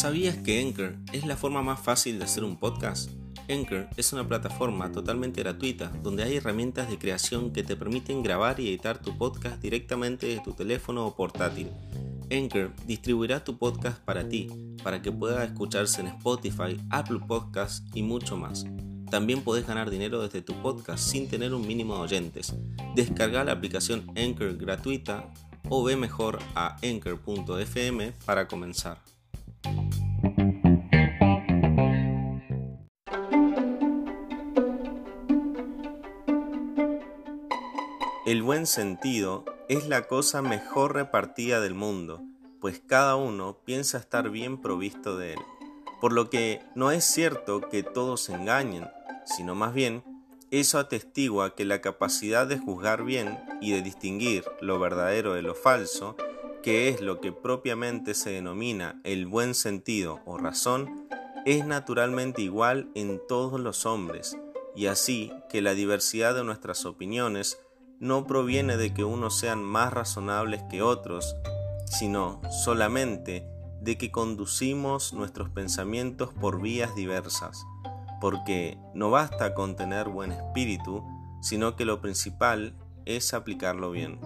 ¿Sabías que Anchor es la forma más fácil de hacer un podcast? Anchor es una plataforma totalmente gratuita donde hay herramientas de creación que te permiten grabar y editar tu podcast directamente desde tu teléfono o portátil. Anchor distribuirá tu podcast para ti, para que pueda escucharse en Spotify, Apple Podcasts y mucho más. También podés ganar dinero desde tu podcast sin tener un mínimo de oyentes. Descarga la aplicación Anchor gratuita o ve mejor a anchor.fm para comenzar. El buen sentido es la cosa mejor repartida del mundo, pues cada uno piensa estar bien provisto de él. Por lo que no es cierto que todos engañen, sino más bien eso atestigua que la capacidad de juzgar bien y de distinguir lo verdadero de lo falso, que es lo que propiamente se denomina el buen sentido o razón, es naturalmente igual en todos los hombres, y así que la diversidad de nuestras opiniones no proviene de que unos sean más razonables que otros, sino solamente de que conducimos nuestros pensamientos por vías diversas, porque no basta con tener buen espíritu, sino que lo principal es aplicarlo bien.